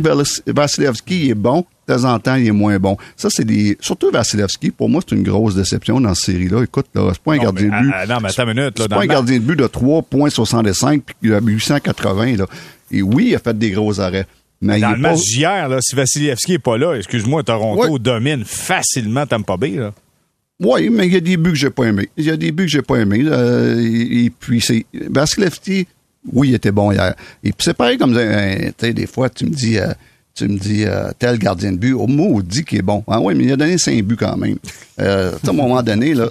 Vasilevski est bon, de temps en temps, il est moins bon. Ça, c'est des. Surtout Vasilevski, pour moi, c'est une grosse déception dans cette série-là. Écoute, là, c'est pas un gardien de but. Ah, non, mais attends une minute, là. C'est pas un gardien de but de 3,65 puis il a 880, là. Et oui, il a fait des gros arrêts. Mais dans le match d'hier, là, si Vasilevski est pas là, excuse-moi, Toronto domine facilement Tampa Bay, là. Oui, mais il y a des buts que j'ai pas aimés. Il y a des buts que j'ai pas aimés. Euh, et, puis, c'est. Vasilevski, oui, il était bon hier. Et puis c'est pareil comme, euh, des fois, tu me dis, euh, tu me dis, euh, tel gardien de but, au mot, dit qu'il est bon. Ah oui, mais il a donné cinq buts quand même. à un moment donné, là,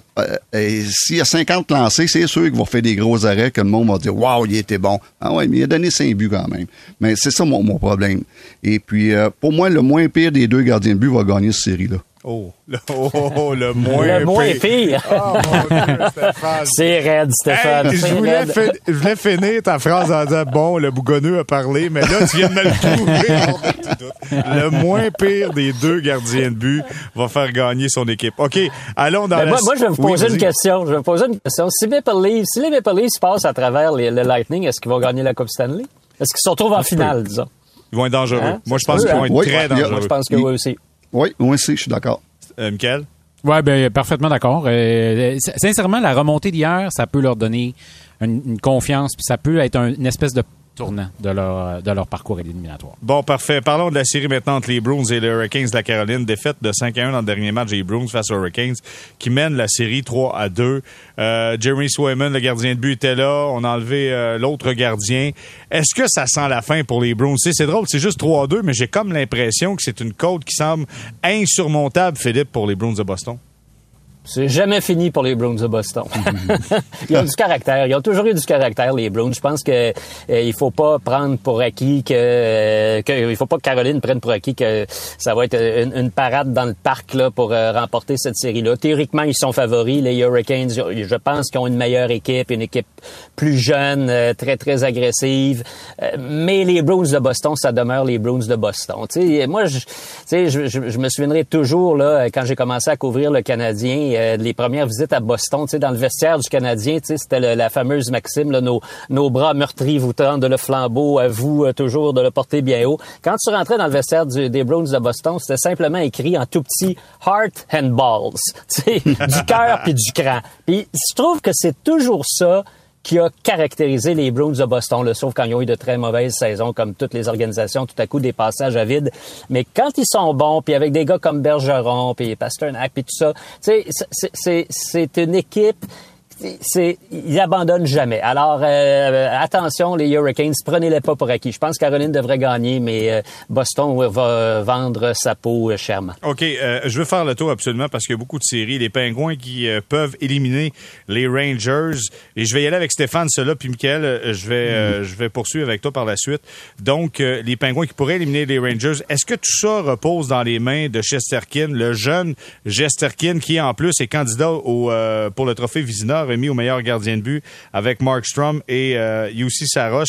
s'il y a 50 lancés, c'est sûr qu'il va faire des gros arrêts que le monde va dire, waouh, il était bon. Ah oui, mais il a donné cinq buts quand même. Mais c'est ça mon, mon problème. Et puis, pour moi, le moins pire des deux gardiens de but va gagner cette série-là. Oh, le, oh, oh, oh, le moins Le moins pire. Oh, mon Dieu, Stéphane. C'est raide, Stéphane. je, voulais je, voulais finir ta phrase en disant, bon, le bougonneux a parlé, mais là, tu viens de me le trouver. le moins pire des deux gardiens de but va faire gagner son équipe. OK, allons dans ben, la... Moi, moi, je vais vous poser une question. Je vais vous poser une question. Si, Maple Leafs, si les Maple Leafs passent à travers les, le Lightning, est-ce qu'ils vont gagner la Coupe Stanley? Est-ce qu'ils se retrouvent en finale, disons? Ils vont être dangereux. Hein? Moi, je pense qu'ils vont être très dangereux. Moi, je pense que oui aussi. Oui, moi aussi, je suis d'accord. Euh, Michael? Oui, ben, parfaitement d'accord. Euh, sincèrement, la remontée d'hier, ça peut leur donner une, confiance, puis ça peut être une espèce de tournant de leur, de leur parcours éliminatoire. Bon, parfait. Parlons de la série maintenant entre les Bruins et les Hurricanes de la Caroline. Défaite de 5 à 1 dans le dernier match des Bruins face aux Hurricanes qui mènent la série 3 à 2. Euh, Jeremy Swayman, le gardien de but, était là. On a enlevé euh, l'autre gardien. Est-ce que ça sent la fin pour les Bruins? C'est drôle, c'est juste 3 à 2, mais j'ai comme l'impression que c'est une côte qui semble insurmontable, Philippe, pour les Bruins de Boston. C'est jamais fini pour les Bruins de Boston. ils ont du caractère. Ils ont toujours eu du caractère, les Bruins. Je pense que euh, il faut pas prendre pour acquis que, euh, que, il faut pas que Caroline prenne pour acquis que ça va être une, parade dans le parc là pour euh, remporter cette série-là. Théoriquement, ils sont favoris. Les Hurricanes, je pense qu'ils ont une meilleure équipe, une équipe plus jeune, très très agressive. mais les Bruins de Boston, ça demeure les Bruins de Boston. sais, moi, je, je, je, me souviendrai toujours là quand j'ai commencé à couvrir le Canadien euh, les premières visites à Boston, tu sais, dans le vestiaire du Canadien, tu sais, c'était la fameuse maxime, nos, bras meurtris vous tendent le flambeau, à vous toujours de le porter bien haut. Quand tu rentrais dans le vestiaire des Browns de Boston, c'était simplement écrit en tout petit Heart and Balls, tu du cœur puis du cran. Puis je trouve que c'est toujours ça qui a caractérisé les Bruins de Boston, là, sauf quand ils ont eu de très mauvaises saisons, comme toutes les organisations, tout à coup des passages à vide. Mais quand ils sont bons, puis avec des gars comme Bergeron, puis Pasternak, puis tout ça, c'est une équipe c'est ils abandonnent jamais. Alors euh, attention les Hurricanes, prenez-les pas pour acquis. Je pense que Caroline devrait gagner, mais euh, Boston va vendre sa peau euh, chèrement. Ok, je veux faire le tour absolument parce qu'il y a beaucoup de séries. Les Pingouins qui peuvent éliminer les Rangers et je vais y aller avec Stéphane cela puis Michael, je vais mm. je vais poursuivre avec toi par la suite. Donc les Pingouins qui pourraient éliminer les Rangers, est-ce que tout ça repose dans les mains de Chesterkin, le jeune Chesterkin qui en plus est candidat au pour le trophée Vizina? Remis au meilleur gardien de but avec Mark Strom et euh, Yussi Saros.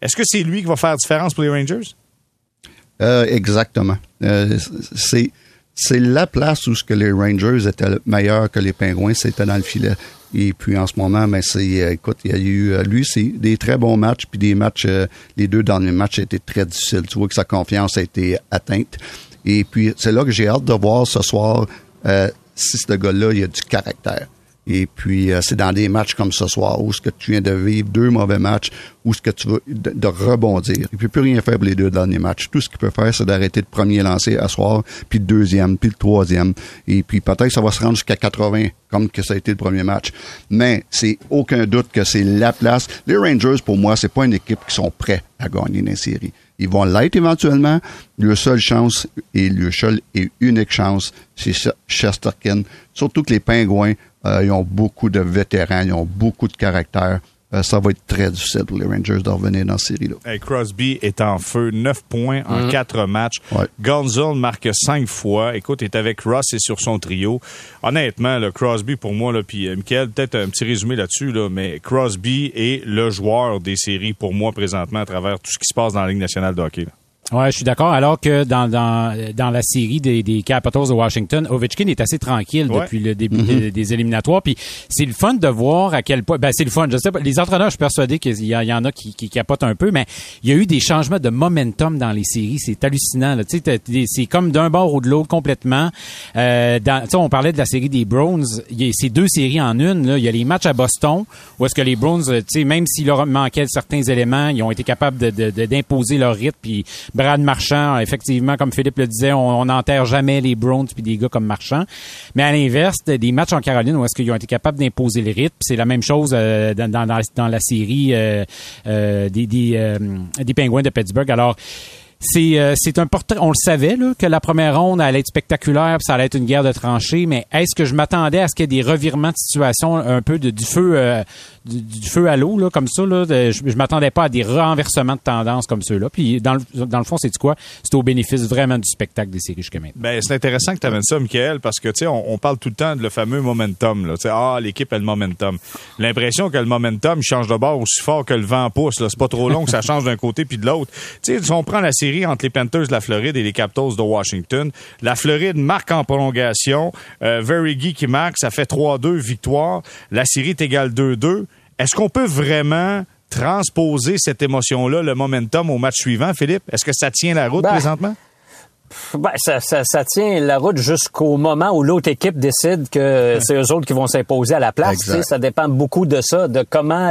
Est-ce que c'est lui qui va faire la différence pour les Rangers? Euh, exactement. Euh, c'est la place où ce que les Rangers étaient meilleurs que les Pingouins, c'était dans le filet. Et puis en ce moment, ben, c'est, écoute, il y a eu, lui, c'est des très bons matchs, puis des matchs, les deux derniers matchs étaient très difficiles. Tu vois que sa confiance a été atteinte. Et puis c'est là que j'ai hâte de voir ce soir si ce gars-là, il a du caractère. Et puis, euh, c'est dans des matchs comme ce soir où ce que tu viens de vivre deux mauvais matchs, où ce que tu veux de, rebondir. Il peut plus rien faire pour les deux derniers matchs. Tout ce qu'il peut faire, c'est d'arrêter le premier lancer à soir, puis le deuxième, puis le troisième. Et puis peut-être ça va se rendre jusqu'à 80, comme que ça a été le premier match. Mais c'est aucun doute que c'est la place. Les Rangers, pour moi, c'est pas une équipe qui sont prêts à gagner une série. Ils vont l'être éventuellement. Le seule chance et le seul et unique chance, c'est Chesterkin. Surtout que les Pingouins euh, ils ont beaucoup de vétérans, ils ont beaucoup de caractère. Euh, ça va être très difficile pour les Rangers de revenir dans cette série-là. Crosby est en feu, 9 points en 4 mm. matchs. Ouais. marque 5 fois. Écoute, il est avec Ross et sur son trio. Honnêtement, le Crosby, pour moi, puis euh, Michael, peut-être un petit résumé là-dessus, là, mais Crosby est le joueur des séries pour moi présentement à travers tout ce qui se passe dans la Ligue nationale de hockey. Ouais, je suis d'accord. Alors que dans, dans, dans la série des, des Capitals de Washington, Ovechkin est assez tranquille depuis le début mm-hmm. des, éliminatoires. Puis c'est le fun de voir à quel point. Ben c'est le fun. Je sais pas. Les entraîneurs, je suis persuadé qu'il y, y, en a qui, qui capotent un peu, mais il y a eu des changements de momentum dans les séries. C'est hallucinant. Tu sais, c'est comme d'un bord ou de l'autre complètement. Euh, dans, on parlait de la série des Browns. Il y a ces deux séries en une. Là. Il y a les matchs à Boston où est-ce que les Browns, tu sais, même s'il leur manquait certains éléments, ils ont été capables de, d'imposer de, leur rythme. Puis Brad Marchand, effectivement, comme Philippe le disait, on n'enterre jamais les Browns puis des gars comme Marchand. Mais à l'inverse, des matchs en Caroline où est-ce qu'ils ont été capables d'imposer le rythme, c'est la même chose euh, dans, la, série euh, euh, des, des, des Penguins de Pittsburgh. Alors, c'est euh, c'est un portrait. On le savait là, que la première ronde allait être spectaculaire, ça allait être une guerre de tranchées. Mais est-ce que je m'attendais à ce qu'il y ait des revirements de situation, un peu du feu euh, du, feu à l'eau là, comme ça là Je, je m'attendais pas à des renversements de tendance comme ceux-là. Puis dans le, dans le fond, c'est quoi? C'est au bénéfice vraiment du spectacle des séries jusqu'à maintenant. Ben c'est intéressant que tu amènes ça, Michael, parce que tu sais, on, on, parle tout le temps de le fameux momentum. Là, ah, l'équipe a le momentum. L'impression que le momentum change de bord aussi fort que le vent pousse. Là, c'est pas trop long que ça change d'un côté puis de l'autre. Tu sais, si on prend la série entre les Panthers de la Floride et les Capitals de Washington. La Floride marque en prolongation. Euh, Very qui marque, ça fait 3-2 victoire. La série est égale 2-2. Est-ce qu'on peut vraiment transposer cette émotion-là, le momentum au match suivant, Philippe? Est-ce que ça tient la route ben, présentement? Ben, ça, ça, ça, tient la route jusqu'au moment où l'autre équipe décide que c'est eux autres qui vont s'imposer à la place. ça dépend beaucoup de ça, de comment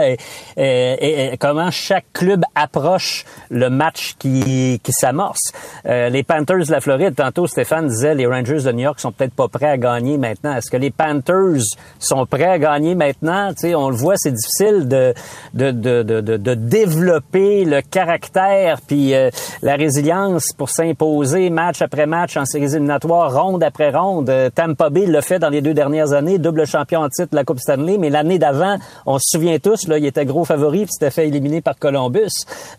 et, comment chaque club approche le match qui, qui s'amorce. Euh, les Panthers de la Floride, tantôt Stéphane disait les Rangers de New York sont peut-être pas prêts à gagner maintenant. Est-ce que les Panthers sont prêts à gagner maintenant? sais, on le voit, c'est difficile de de, de, de, de, développer le caractère puis euh, la résilience pour s'imposer match après match en séries éliminatoires, ronde après ronde. Euh, Tampa Bay l'a fait dans les deux dernières années, double champion en titre de la Coupe Stanley, mais l'année d'avant, on se souvient tous, là, il était gros favori, puis s'était fait éliminer par Columbus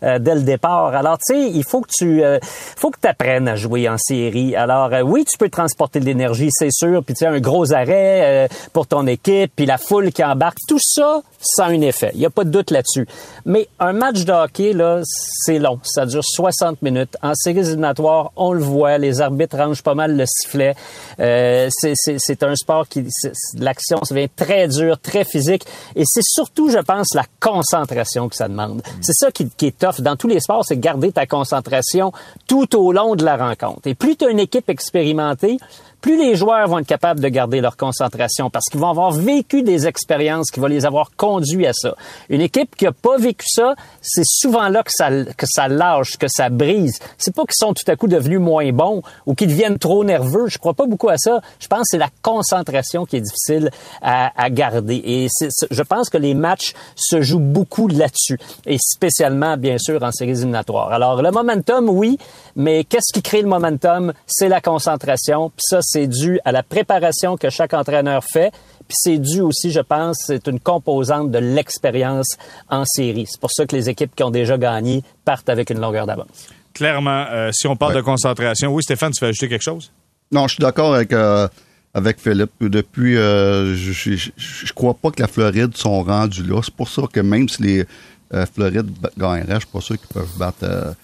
euh, dès le départ. Alors, tu sais, il faut que tu euh, faut que apprennes à jouer en série. Alors, oui, tu peux transporter de l'énergie, c'est sûr, puis tu sais, un gros arrêt pour ton équipe, puis la foule qui embarque, tout ça, ça a un effet. Il n'y a pas de doute là-dessus. Mais un match de hockey, là, c'est long. Ça dure 60 minutes. En séries éliminatoires, on le voit voit, les arbitres rangent pas mal le sifflet. Euh, c'est un sport qui, l'action, ça devient très dur, très physique, et c'est surtout, je pense, la concentration que ça demande. C'est ça qui, qui est tough dans tous les sports, c'est garder ta concentration tout au long de la rencontre. Et plus tu as une équipe expérimentée, plus les joueurs vont être capables de garder leur concentration parce qu'ils vont avoir vécu des expériences qui vont les avoir conduits à ça. Une équipe qui a pas vécu ça, c'est souvent là que ça, que ça lâche, que ça brise. C'est pas qu'ils sont tout à coup devenus moins bons ou qu'ils deviennent trop nerveux. Je crois pas beaucoup à ça. Je pense que c'est la concentration qui est difficile à, à garder. Et je pense que les matchs se jouent beaucoup là-dessus. Et spécialement, bien sûr, en séries éliminatoires. Alors, le momentum, oui, mais qu'est-ce qui crée le momentum? C'est la concentration. Ça, c'est dû à la préparation que chaque entraîneur fait. Puis c'est dû aussi, je pense, c'est une composante de l'expérience en série. C'est pour ça que les équipes qui ont déjà gagné partent avec une longueur d'avance. Clairement, euh, si on parle de concentration, oui, Stéphane, tu veux ajouter quelque chose? Non, je suis d'accord avec euh, avec Philippe. Depuis, euh, je, je, crois pas que la Floride sont rendus là. C'est pour ça que même si les Florides gagneraient, je suis pas sûr qu'ils peuvent battre,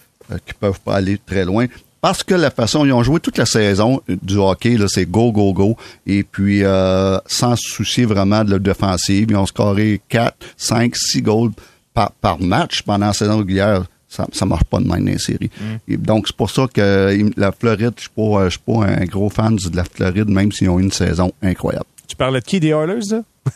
qu'ils peuvent pas aller très loin parce que la façon, ils ont joué toute la saison du hockey, là, c'est go, go, go. Et puis, euh, sans se soucier vraiment de la défensive, ils ont scoré 4, 5, 6 goals par, par match pendant la saison régulière. Ça, ça marche pas de même dans les séries. Mm. Et donc, c'est pour ça que la Floride, je suis pas, je suis pas un gros fan de la Floride, même s'ils ont une saison incroyable. Tu parlais de qui, des Oilers, là?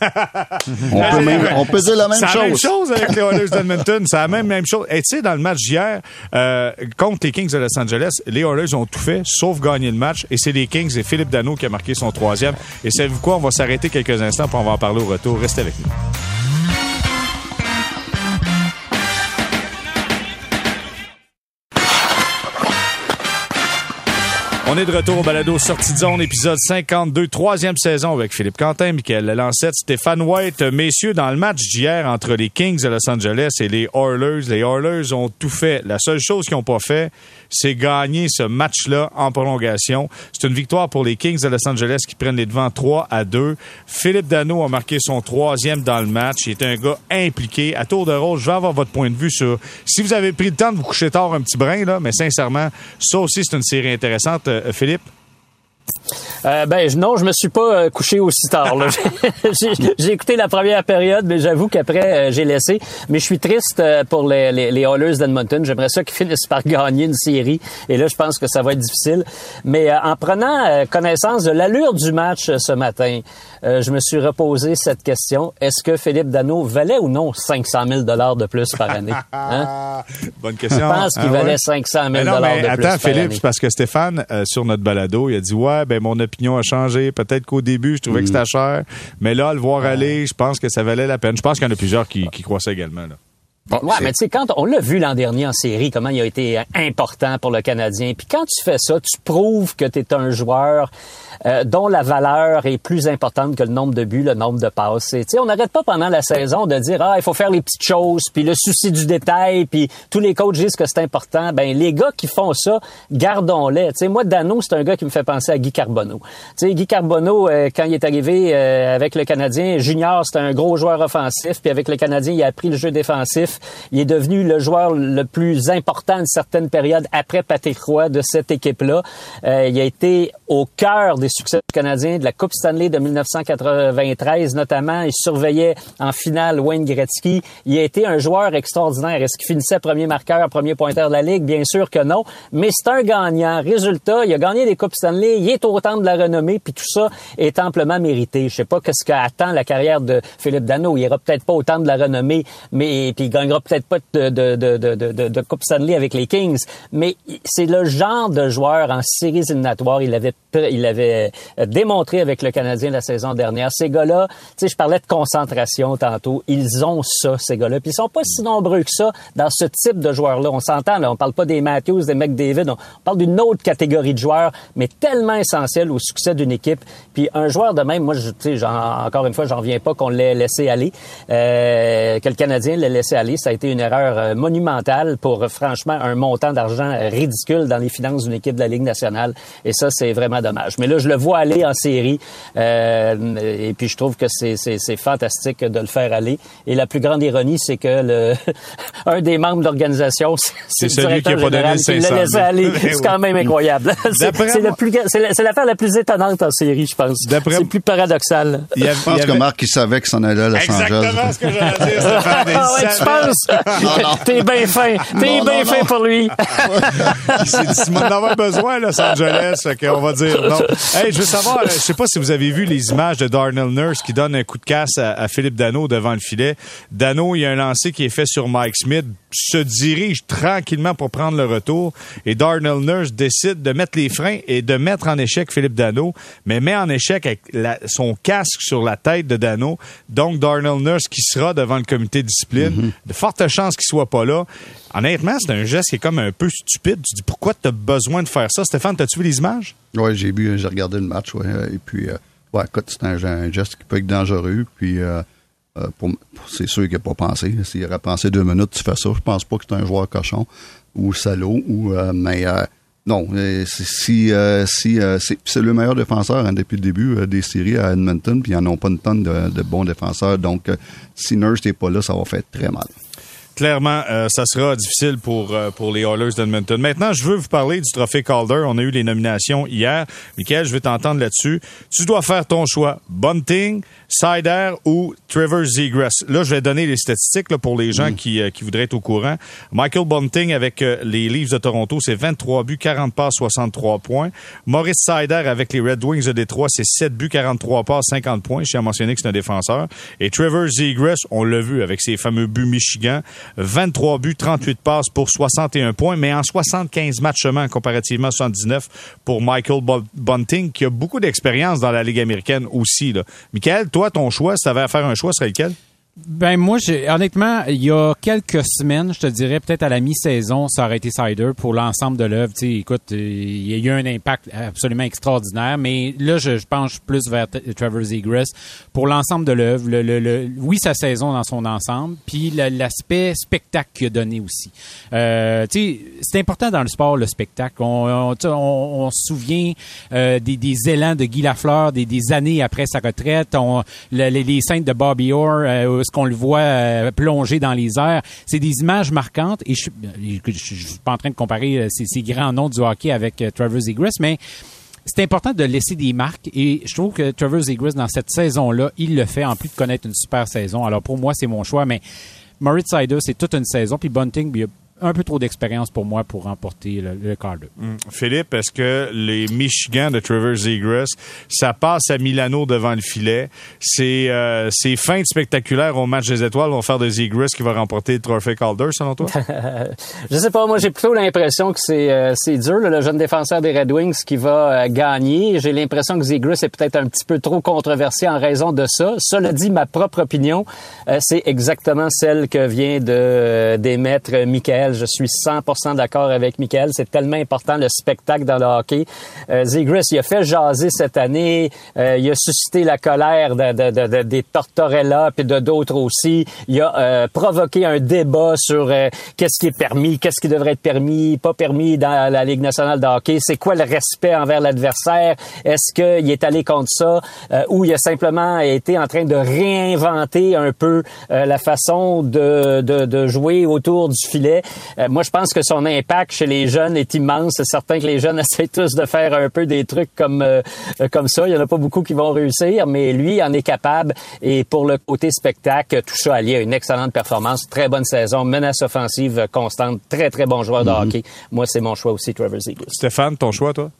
on, peut même, on peut dire la même chose. C'est la même chose avec les Oilers d'Edmonton. C'est la même, même chose. Et tu sais, dans le match d'hier, euh, contre les Kings de Los Angeles, les Oilers ont tout fait, sauf gagner le match. Et c'est les Kings et Philippe Dano qui a marqué son troisième. Et savez-vous quoi? On va s'arrêter quelques instants pour on va en parler au retour. Restez avec nous. On est de retour au balado Sortie de zone, épisode 52, troisième saison avec Philippe Quentin, Michael Lancette, Stéphane White. Messieurs, dans le match d'hier entre les Kings de Los Angeles et les Oilers, les Oilers ont tout fait. La seule chose qu'ils n'ont pas fait, c'est gagner ce match-là en prolongation. C'est une victoire pour les Kings de Los Angeles qui prennent les devants 3 à 2. Philippe Dano a marqué son troisième dans le match. Il est un gars impliqué. À tour de rôle, je vais avoir votre point de vue sur si vous avez pris le temps de vous coucher tard un petit brin, là, mais sincèrement, ça aussi, c'est une série intéressante. Euh, Philippe? Euh, ben non, je me suis pas euh, couché aussi tard. j'ai écouté la première période, mais j'avoue qu'après euh, j'ai laissé. Mais je suis triste pour les, les, les Oilers d'Edmonton. J'aimerais ça qu'ils finissent par gagner une série. Et là, je pense que ça va être difficile. Mais en prenant connaissance de l'allure du match ce matin, je me suis reposé cette question est-ce que Philippe Dano valait ou non 500 000 dollars de plus par année? Hein? Bonne question. Je pense qu'il ah valait 500 000 dollars de plus attends, Philippe, parce que Stéphane sur notre balado, il a dit ouais, ben mon opinion a changé. Peut-être qu'au début, je trouvais que c'était mm. cher. Mais là, le voir aller, je pense que ça valait la peine. Je pense qu'il y en a plusieurs qui, qui croient ça également. Là. Ouais, mais tu sais, quand on l'a vu l'an dernier en série, comment il a été important pour le Canadien. Puis quand tu fais ça, tu prouves que tu es un joueur euh, dont la valeur est plus importante que le nombre de buts, le nombre de passes. sais, on n'arrête pas pendant la saison de dire ah il faut faire les petites choses, puis le souci du détail, puis tous les coachs disent que c'est important. Ben les gars qui font ça, gardons-les. sais, moi Dano c'est un gars qui me fait penser à Guy Carbonneau. sais, Guy Carbonneau euh, quand il est arrivé euh, avec le Canadien junior, c'était un gros joueur offensif, puis avec le Canadien il a appris le jeu défensif. Il est devenu le joueur le plus important de certaines périodes après Patrick Roy de cette équipe-là. il a été au cœur des succès canadiens de la Coupe Stanley de 1993 notamment. Il surveillait en finale Wayne Gretzky. Il a été un joueur extraordinaire. Est-ce qu'il finissait premier marqueur, premier pointeur de la Ligue? Bien sûr que non. Mais c'est un gagnant. Résultat, il a gagné des Coupes Stanley. Il est au temps de la renommée. Puis tout ça est amplement mérité. Je sais pas qu'est-ce qu'attend la carrière de Philippe Dano. Il ira peut-être pas au de la renommée, mais puis gagnera peut-être pas de, de, de, de, Coupe Stanley avec les Kings. Mais c'est le genre de joueur en séries éliminatoires. Il avait, il avait euh, démontré avec le Canadien la saison dernière. Ces gars-là, tu sais, je parlais de concentration tantôt. Ils ont ça, ces gars-là. Puis ils sont pas si nombreux que ça dans ce type de joueurs-là. On s'entend, là. On parle pas des Matthews, des McDavid. On parle d'une autre catégorie de joueurs, mais tellement essentielle au succès d'une équipe. Puis un joueur de même, moi, tu sais, encore une fois, j'en reviens pas qu'on l'ait laissé aller, euh, que le Canadien l'ait laissé aller. Aller. Ça a été une erreur monumentale pour, franchement, un montant d'argent ridicule dans les finances d'une équipe de la Ligue nationale. Et ça, c'est vraiment dommage. Mais là, je le vois aller en série. et puis, je trouve que c'est fantastique de le faire aller. Et la plus grande ironie, c'est que le, un des membres de l'organisation, c'est celui qui a pas donné qui l'a laissé aller. C'est quand même incroyable. C'est l'affaire la plus étonnante en série, je pense. C'est plus paradoxal. je pense que Marc, il savait que s'en allait à Los Exactement ce que j'allais dire, T'es bien fin. T'es bien fin pour lui. il s'est dit, besoin à Los Angeles, on va dire non. Hey, je veux savoir, je sais pas si vous avez vu les images de Darnell Nurse qui donne un coup de casse à, à Philippe Dano devant le filet. Dano, il y a un lancer qui est fait sur Mike Smith, se dirige tranquillement pour prendre le retour et Darnell Nurse décide de mettre les freins et de mettre en échec Philippe Dano, mais met en échec avec son casque sur la tête de Dano. Donc Darnell Nurse qui sera devant le comité de discipline, mm-hmm. de fortes chances qu'il soit pas là. Honnêtement, c'est un geste qui est comme un peu stupide. Tu dis pourquoi tu as besoin de faire ça? Stéphane, t'as-tu vu les images? Oui, j'ai vu, j'ai regardé le match ouais, et puis euh, ouais, écoute, c'est un, geste qui peut être dangereux puis euh, euh, c'est sûr qu'il n'a pas pensé. S'il aurait pensé deux minutes, tu fais ça. Je pense pas que c'est un joueur cochon ou salaud. Ou, euh, mais euh, non, si, si c'est le meilleur défenseur hein, depuis le début des séries à Edmonton, puis ils n'en ont pas une tonne de, bons défenseurs. Donc, si Nurse n'est pas là, ça va faire très mal clairement, ça sera difficile pour, pour les Oilers d'Edmonton. Maintenant, je veux vous parler du trophée Calder. On a eu les nominations hier. Michael, je vais t'entendre là-dessus. Tu dois faire ton choix. Bunting, Sider ou Trevor Zegras. Là, je vais donner les statistiques là, pour les gens mm. qui, euh, qui voudraient être au courant. Michael Bunting avec euh, les Leafs de Toronto, c'est 23 buts, 40 passes, 63 points. Maurice Sider avec les Red Wings de Détroit, c'est 7 buts, 43 passes, 50 points. Je tiens à mentionner que c'est un défenseur. Et Trevor Zegras, on l'a vu avec ses fameux buts Michigan, 23 buts, 38 passes pour 61 points, mais en 75 matchs seulement comparativement à 79 pour Michael Bunting, qui a beaucoup d'expérience dans la Ligue américaine aussi. Là. Michael, toi, ton choix, si tu avais à faire un choix, serait lequel? Ben moi, honnêtement, il y a quelques semaines, je te dirais peut-être à la mi-saison, ça aurait été Cider pour l'ensemble de l'œuvre. Écoute, il y a eu un impact absolument extraordinaire, mais là, je, penche plus vers Trevor Zegras pour l'ensemble de l'œuvre. Le, oui, sa saison dans son ensemble, puis l'aspect spectacle qu'il a donné aussi. Euh, c'est important dans le sport le spectacle. On, on, se souvient euh, des, des, élans de Guy Lafleur des, des années après sa retraite. On, les, les scènes de Bobby Orr. Euh, qu'on le voit euh, plonger dans les airs. C'est des images marquantes et je, ne suis pas en train de comparer euh, ces, grands noms du hockey avec euh, Trevor Zegras, mais c'est important de laisser des marques et je trouve que Trevor Zegras dans cette saison-là, il le fait en plus de connaître une super saison. Alors pour moi, c'est mon choix, mais Moritz Sider, c'est toute une saison. Puis Bunting, un peu trop d'expérience pour moi pour remporter le, le quart mm. Philippe, est-ce que les Michigan de Trevor Zegras, ça passe à Milano devant le filet? C'est euh, ces fins spectaculaires au match des étoiles vont faire de Zegras qui va remporter le trophée Calder, selon toi? Je sais pas, moi j'ai plutôt l'impression que c'est euh, c'est dur, le jeune défenseur des Red Wings qui va euh, gagner. J'ai l'impression que Zegras est peut-être un petit peu trop controversé en raison de ça. Cela dit, ma propre opinion, c'est exactement celle que vient de d'émettre Michael je suis 100% d'accord avec Michael. C'est tellement important le spectacle dans le hockey. Euh, il a fait jaser cette année. Euh, il a suscité la colère de, de, de, des Tortorella puis de d'autres aussi. Il a euh, provoqué un débat sur euh, qu'est-ce qui est permis, qu'est-ce qui devrait être permis, pas permis dans la Ligue nationale de hockey. C'est quoi le respect envers l'adversaire? Est-ce qu'il est allé contre ça? Ou il a simplement été en train de réinventer un peu la façon de, de, de jouer autour du filet? Euh, moi, je pense que son impact chez les jeunes est immense. C'est certain que les jeunes essaient tous de faire un peu des trucs comme euh, comme ça. Il y en a pas beaucoup qui vont réussir, mais lui en est capable. Et pour le côté spectacle, tout ça allié à une excellente performance, très bonne saison, menace offensive constante, très très bon joueur de mhm. hockey. Moi, c'est mon choix aussi, Trevor Ziegler. Stéphane, ton choix, toi?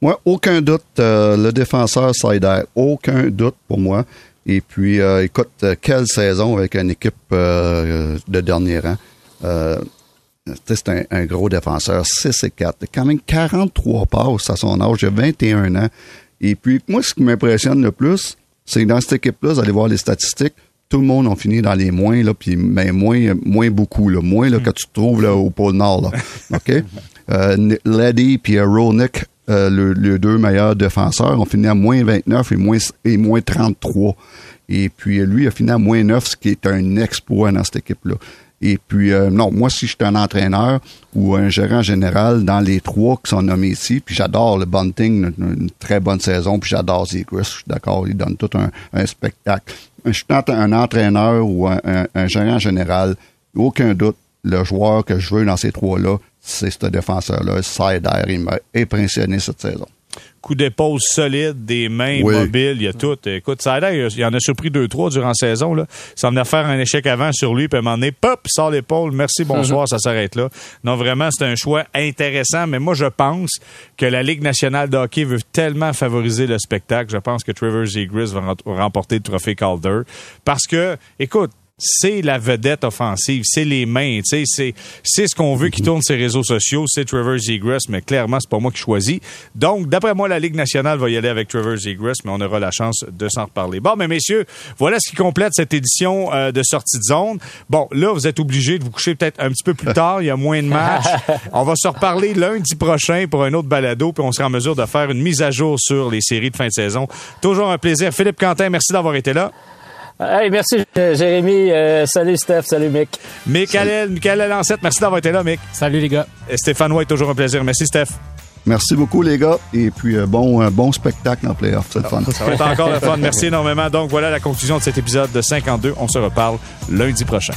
Moi, aucun doute, euh, le défenseur Sider, aucun doute pour moi. Et puis, écoute, quelle saison avec une équipe de dernier rang c'est un, gros défenseur, 6 et 4. Quand même 43 passes à son âge, il a 21 ans. Et puis, moi, ce qui m'impressionne le plus, c'est que dans cette équipe-là, vous allez voir les statistiques, tout le monde a fini dans les moins, puis mais moins, moins beaucoup, moins là, que tu trouves là, au pôle Nord. OK? Euh, Leddy puis euh, Ronick, euh, les deux meilleurs défenseurs, ont fini à moins 29 et moins, et moins 33. Et puis, lui a fini à moins 9, ce qui est un exploit dans cette équipe-là. Et puis, euh, non, moi, si je suis un entraîneur ou un gérant général dans les trois qui sont nommés ici, puis j'adore le Bunting, une, très bonne saison, puis j'adore Zegris, je suis d'accord, il donne tout un, spectacle. Je suis un entraîneur ou un, gérant général, aucun doute, le joueur que je veux dans ces trois-là, c'est ce défenseur-là, Sider, il m'a impressionné cette saison coup d'épaule solide, des mains mobiles, il y a tout. Écoute, ça a il en a surpris deux, trois durant la saison. Là. Ça venait faire un échec avant sur lui, puis à un moment donné, pop, sort l'épaule, merci, bonsoir, ça s'arrête là. Non, vraiment, c'est un choix intéressant, mais moi, je pense que la Ligue nationale de hockey veut tellement favoriser le spectacle. Je pense que Trevor Zegris va remporter le trophée Calder. Parce que, écoute, c'est la vedette offensive, c'est les mains, c'est c'est ce qu'on veut qui tourne ses réseaux sociaux, c'est Trevor Zegras, mais clairement c'est pas moi qui choisis. Donc d'après moi la Ligue nationale va y aller avec Trevor Zegras, mais on aura la chance de s'en reparler. Bon, mais messieurs, voilà ce qui complète cette édition euh, de sortie de zone. Bon, là vous êtes obligés de vous coucher peut-être un petit peu plus tard, il y a moins de matchs. on va se reparler lundi prochain pour un autre balado, puis on sera en mesure de faire une mise à jour sur les séries de fin de saison. Toujours un plaisir. Philippe Quentin, merci d'avoir été là. Hey, merci Jérémy. Euh, salut Steph, salut Mick. Michael, Michael Lancette, merci d'avoir été là, Mick. Salut les gars. Et Stéphane White, toujours un plaisir. Merci Steph. Merci beaucoup, les gars. Et puis, euh, bon, bon spectacle en playoff. C'est le fun. Ça va être encore le fun. Merci énormément. Donc, voilà la conclusion de cet épisode de 52. On se reparle lundi prochain.